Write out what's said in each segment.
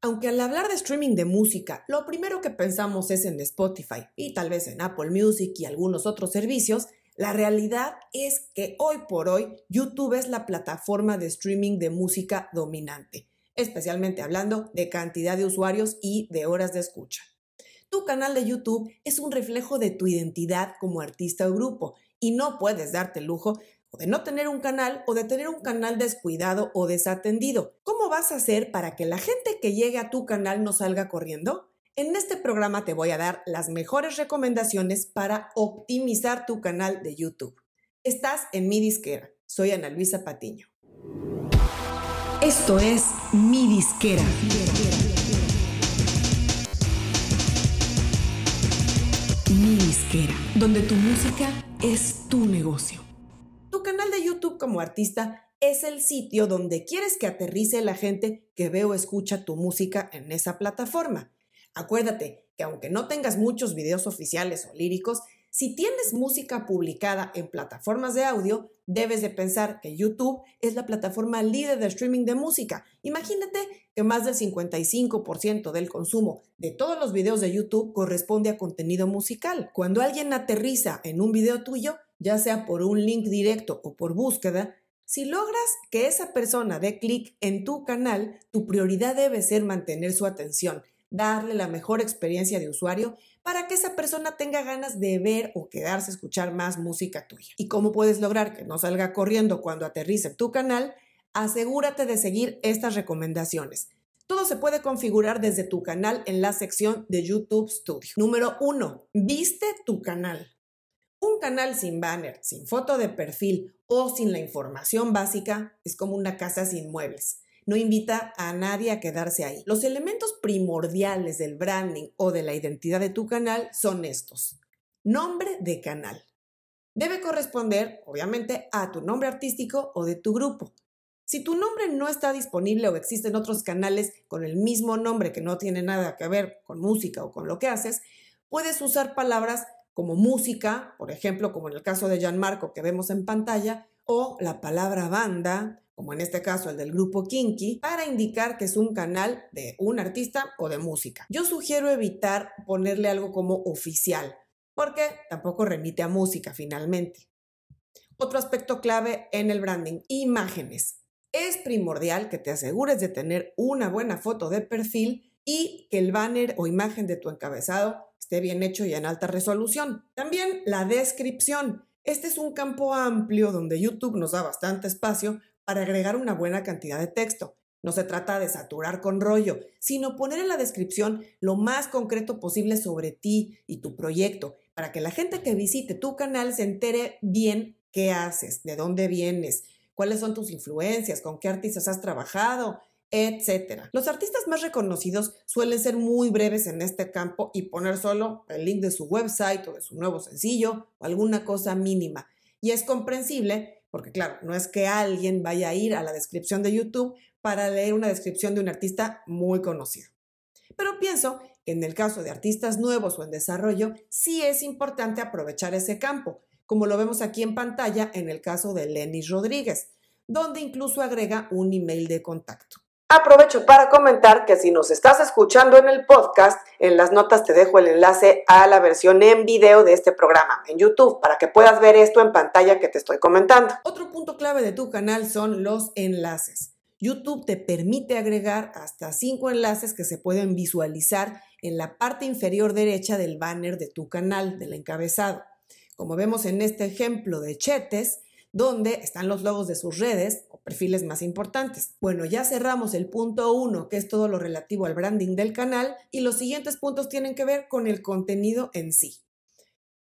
Aunque al hablar de streaming de música, lo primero que pensamos es en Spotify y tal vez en Apple Music y algunos otros servicios, la realidad es que hoy por hoy YouTube es la plataforma de streaming de música dominante, especialmente hablando de cantidad de usuarios y de horas de escucha. Tu canal de YouTube es un reflejo de tu identidad como artista o grupo y no puedes darte el lujo o de no tener un canal o de tener un canal descuidado o desatendido. ¿Cómo vas a hacer para que la gente que llegue a tu canal no salga corriendo? En este programa te voy a dar las mejores recomendaciones para optimizar tu canal de YouTube. Estás en mi disquera. Soy Ana Luisa Patiño. Esto es mi disquera. Mi disquera, donde tu música es tu negocio. Como artista es el sitio donde quieres que aterrice la gente que ve o escucha tu música en esa plataforma. Acuérdate que aunque no tengas muchos videos oficiales o líricos, si tienes música publicada en plataformas de audio, debes de pensar que YouTube es la plataforma líder de streaming de música. Imagínate que más del 55% del consumo de todos los videos de YouTube corresponde a contenido musical. Cuando alguien aterriza en un video tuyo, ya sea por un link directo o por búsqueda, si logras que esa persona dé clic en tu canal, tu prioridad debe ser mantener su atención, darle la mejor experiencia de usuario para que esa persona tenga ganas de ver o quedarse a escuchar más música tuya. ¿Y cómo puedes lograr que no salga corriendo cuando aterrice en tu canal? Asegúrate de seguir estas recomendaciones. Todo se puede configurar desde tu canal en la sección de YouTube Studio. Número 1. Viste tu canal. Un canal sin banner, sin foto de perfil o sin la información básica es como una casa sin muebles. No invita a nadie a quedarse ahí. Los elementos primordiales del branding o de la identidad de tu canal son estos. Nombre de canal. Debe corresponder, obviamente, a tu nombre artístico o de tu grupo. Si tu nombre no está disponible o existen otros canales con el mismo nombre que no tiene nada que ver con música o con lo que haces, puedes usar palabras como música, por ejemplo, como en el caso de Gianmarco que vemos en pantalla, o la palabra banda, como en este caso el del grupo Kinky, para indicar que es un canal de un artista o de música. Yo sugiero evitar ponerle algo como oficial, porque tampoco remite a música finalmente. Otro aspecto clave en el branding, imágenes. Es primordial que te asegures de tener una buena foto de perfil y que el banner o imagen de tu encabezado esté bien hecho y en alta resolución. También la descripción. Este es un campo amplio donde YouTube nos da bastante espacio para agregar una buena cantidad de texto. No se trata de saturar con rollo, sino poner en la descripción lo más concreto posible sobre ti y tu proyecto, para que la gente que visite tu canal se entere bien qué haces, de dónde vienes, cuáles son tus influencias, con qué artistas has trabajado, etcétera. Los artistas más reconocidos suelen ser muy breves en este campo y poner solo el link de su website o de su nuevo sencillo o alguna cosa mínima. Y es comprensible porque, claro, no es que alguien vaya a ir a la descripción de YouTube para leer una descripción de un artista muy conocido. Pero pienso que en el caso de artistas nuevos o en desarrollo, sí es importante aprovechar ese campo, como lo vemos aquí en pantalla en el caso de Lenny Rodríguez, donde incluso agrega un email de contacto. Aprovecho para comentar que si nos estás escuchando en el podcast, en las notas te dejo el enlace a la versión en video de este programa en YouTube para que puedas ver esto en pantalla que te estoy comentando. Otro punto clave de tu canal son los enlaces. YouTube te permite agregar hasta cinco enlaces que se pueden visualizar en la parte inferior derecha del banner de tu canal, del encabezado. Como vemos en este ejemplo de Chetes, donde están los logos de sus redes o perfiles más importantes. Bueno, ya cerramos el punto uno, que es todo lo relativo al branding del canal, y los siguientes puntos tienen que ver con el contenido en sí.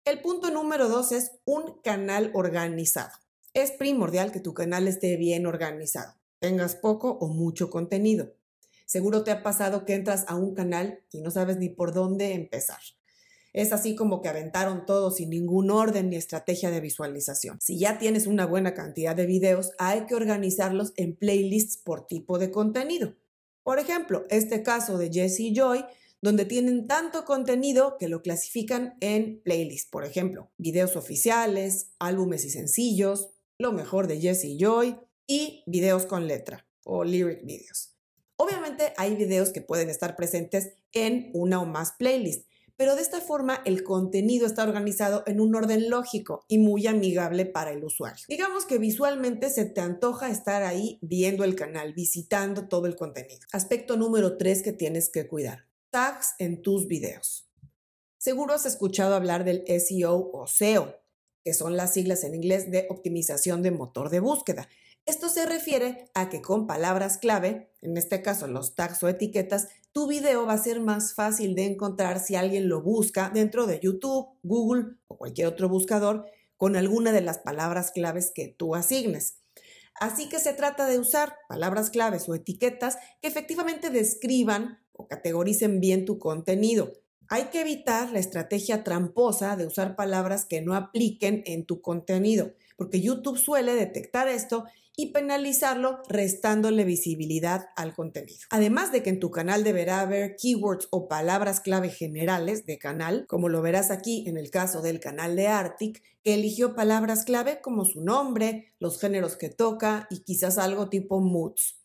El punto número dos es un canal organizado. Es primordial que tu canal esté bien organizado, tengas poco o mucho contenido. Seguro te ha pasado que entras a un canal y no sabes ni por dónde empezar. Es así como que aventaron todo sin ningún orden ni estrategia de visualización. Si ya tienes una buena cantidad de videos, hay que organizarlos en playlists por tipo de contenido. Por ejemplo, este caso de Jesse Joy, donde tienen tanto contenido que lo clasifican en playlists. Por ejemplo, videos oficiales, álbumes y sencillos, lo mejor de Jesse Joy y videos con letra o lyric videos. Obviamente hay videos que pueden estar presentes en una o más playlists, pero de esta forma el contenido está organizado en un orden lógico y muy amigable para el usuario. Digamos que visualmente se te antoja estar ahí viendo el canal, visitando todo el contenido. Aspecto número 3 que tienes que cuidar. Tags en tus videos. Seguro has escuchado hablar del SEO o SEO, que son las siglas en inglés de optimización de motor de búsqueda. Esto se refiere a que con palabras clave, en este caso los tags o etiquetas, tu video va a ser más fácil de encontrar si alguien lo busca dentro de YouTube, Google o cualquier otro buscador con alguna de las palabras claves que tú asignes. Así que se trata de usar palabras claves o etiquetas que efectivamente describan o categoricen bien tu contenido. Hay que evitar la estrategia tramposa de usar palabras que no apliquen en tu contenido, porque YouTube suele detectar esto y penalizarlo restándole visibilidad al contenido. Además de que en tu canal deberá haber keywords o palabras clave generales de canal, como lo verás aquí en el caso del canal de Arctic, que eligió palabras clave como su nombre, los géneros que toca y quizás algo tipo moods.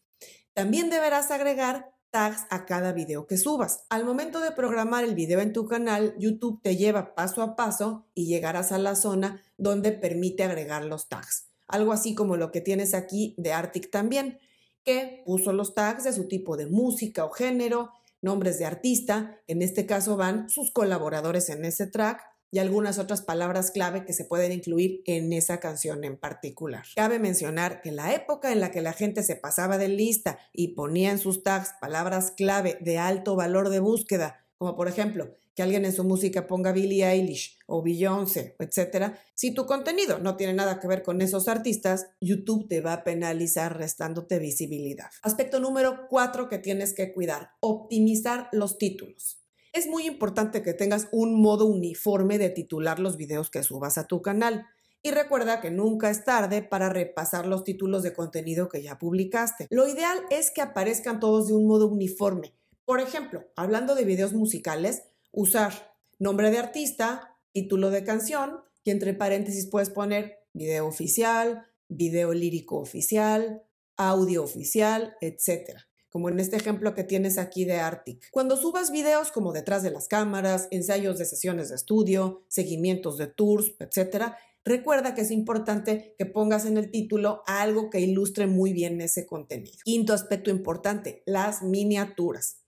También deberás agregar tags a cada video que subas. Al momento de programar el video en tu canal, YouTube te lleva paso a paso y llegarás a la zona donde permite agregar los tags algo así como lo que tienes aquí de Arctic también, que puso los tags de su tipo de música o género, nombres de artista, en este caso van sus colaboradores en ese track y algunas otras palabras clave que se pueden incluir en esa canción en particular. Cabe mencionar que la época en la que la gente se pasaba de lista y ponía en sus tags palabras clave de alto valor de búsqueda, como por ejemplo que alguien en su música ponga Billie Eilish o Beyoncé, etcétera, si tu contenido no tiene nada que ver con esos artistas, YouTube te va a penalizar restándote visibilidad. Aspecto número cuatro que tienes que cuidar, optimizar los títulos. Es muy importante que tengas un modo uniforme de titular los videos que subas a tu canal. Y recuerda que nunca es tarde para repasar los títulos de contenido que ya publicaste. Lo ideal es que aparezcan todos de un modo uniforme. Por ejemplo, hablando de videos musicales, usar nombre de artista, título de canción y entre paréntesis puedes poner video oficial, video lírico oficial, audio oficial, etc. Como en este ejemplo que tienes aquí de Arctic. Cuando subas videos como detrás de las cámaras, ensayos de sesiones de estudio, seguimientos de tours, etc., recuerda que es importante que pongas en el título algo que ilustre muy bien ese contenido. Quinto aspecto importante, las miniaturas.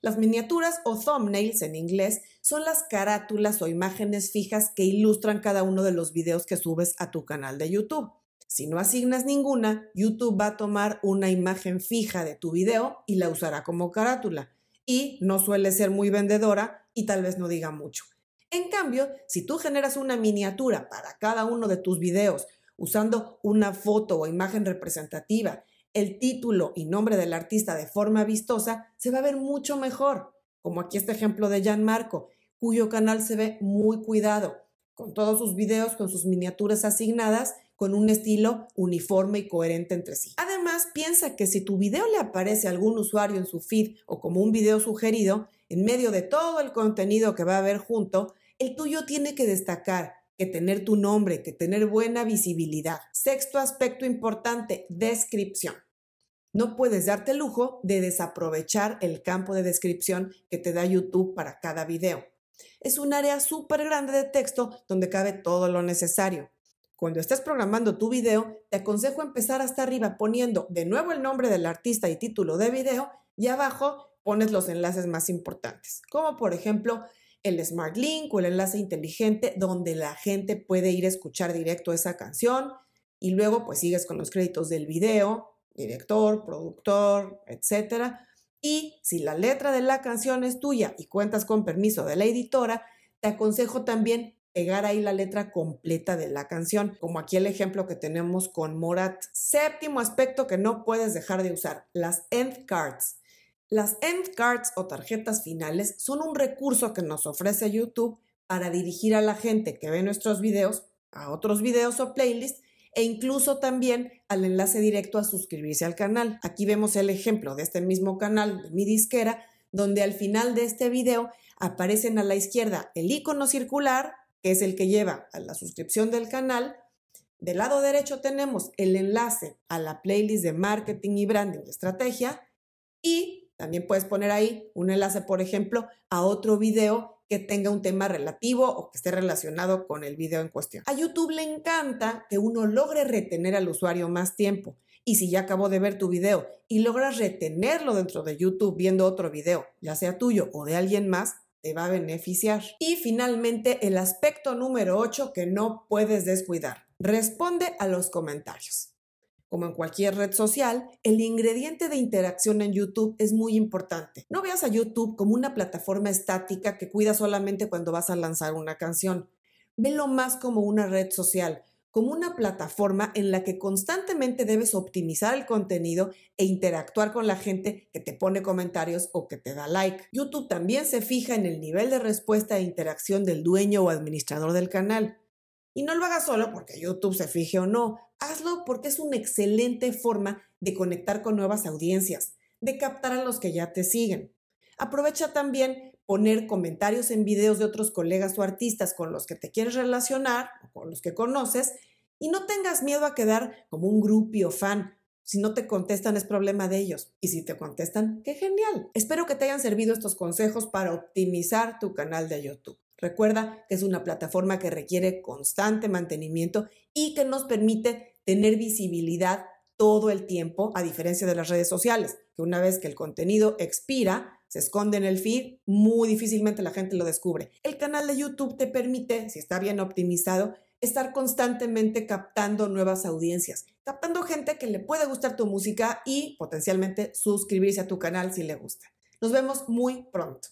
Las miniaturas o thumbnails en inglés son las carátulas o imágenes fijas que ilustran cada uno de los videos que subes a tu canal de YouTube. Si no asignas ninguna, YouTube va a tomar una imagen fija de tu video y la usará como carátula. Y no suele ser muy vendedora y tal vez no diga mucho. En cambio, si tú generas una miniatura para cada uno de tus videos usando una foto o imagen representativa el título y nombre del artista de forma vistosa, se va a ver mucho mejor, como aquí este ejemplo de Jan Marco, cuyo canal se ve muy cuidado, con todos sus videos, con sus miniaturas asignadas, con un estilo uniforme y coherente entre sí. Además, piensa que si tu video le aparece a algún usuario en su feed o como un video sugerido, en medio de todo el contenido que va a haber junto, el tuyo tiene que destacar, que tener tu nombre, que tener buena visibilidad. Sexto aspecto importante, descripción. No puedes darte el lujo de desaprovechar el campo de descripción que te da YouTube para cada video. Es un área súper grande de texto donde cabe todo lo necesario. Cuando estés programando tu video, te aconsejo empezar hasta arriba poniendo de nuevo el nombre del artista y título de video y abajo pones los enlaces más importantes, como por ejemplo el Smart Link o el enlace inteligente donde la gente puede ir a escuchar directo esa canción y luego pues sigues con los créditos del video, director, productor, etc. Y si la letra de la canción es tuya y cuentas con permiso de la editora, te aconsejo también pegar ahí la letra completa de la canción, como aquí el ejemplo que tenemos con Morat. Séptimo aspecto que no puedes dejar de usar, las end cards. Las end cards o tarjetas finales son un recurso que nos ofrece YouTube para dirigir a la gente que ve nuestros videos a otros videos o playlists e incluso también al enlace directo a suscribirse al canal. Aquí vemos el ejemplo de este mismo canal de mi disquera, donde al final de este video aparecen a la izquierda el icono circular, que es el que lleva a la suscripción del canal. Del lado derecho tenemos el enlace a la playlist de marketing y branding y estrategia. Y también puedes poner ahí un enlace, por ejemplo, a otro video que tenga un tema relativo o que esté relacionado con el video en cuestión. A YouTube le encanta que uno logre retener al usuario más tiempo. Y si ya acabó de ver tu video y logras retenerlo dentro de YouTube viendo otro video, ya sea tuyo o de alguien más, va a beneficiar. Y finalmente, el aspecto número 8 que no puedes descuidar. Responde a los comentarios. Como en cualquier red social, el ingrediente de interacción en YouTube es muy importante. No veas a YouTube como una plataforma estática que cuida solamente cuando vas a lanzar una canción. Velo más como una red social, como una plataforma en la que constantemente debes optimizar el contenido e interactuar con la gente que te pone comentarios o que te da like. YouTube también se fija en el nivel de respuesta e interacción del dueño o administrador del canal. Y no lo hagas solo porque YouTube se fije o no, hazlo porque es una excelente forma de conectar con nuevas audiencias, de captar a los que ya te siguen. Aprovecha también poner comentarios en videos de otros colegas o artistas con los que te quieres relacionar o con los que conoces y no tengas miedo a quedar como un grupio fan. Si no te contestan es problema de ellos. Y si te contestan, qué genial. Espero que te hayan servido estos consejos para optimizar tu canal de YouTube. Recuerda que es una plataforma que requiere constante mantenimiento y que nos permite tener visibilidad todo el tiempo, a diferencia de las redes sociales, que una vez que el contenido expira, se esconde en el feed, muy difícilmente la gente lo descubre. El canal de YouTube te permite, si está bien optimizado, estar constantemente captando nuevas audiencias, captando gente que le puede gustar tu música y potencialmente suscribirse a tu canal si le gusta. Nos vemos muy pronto.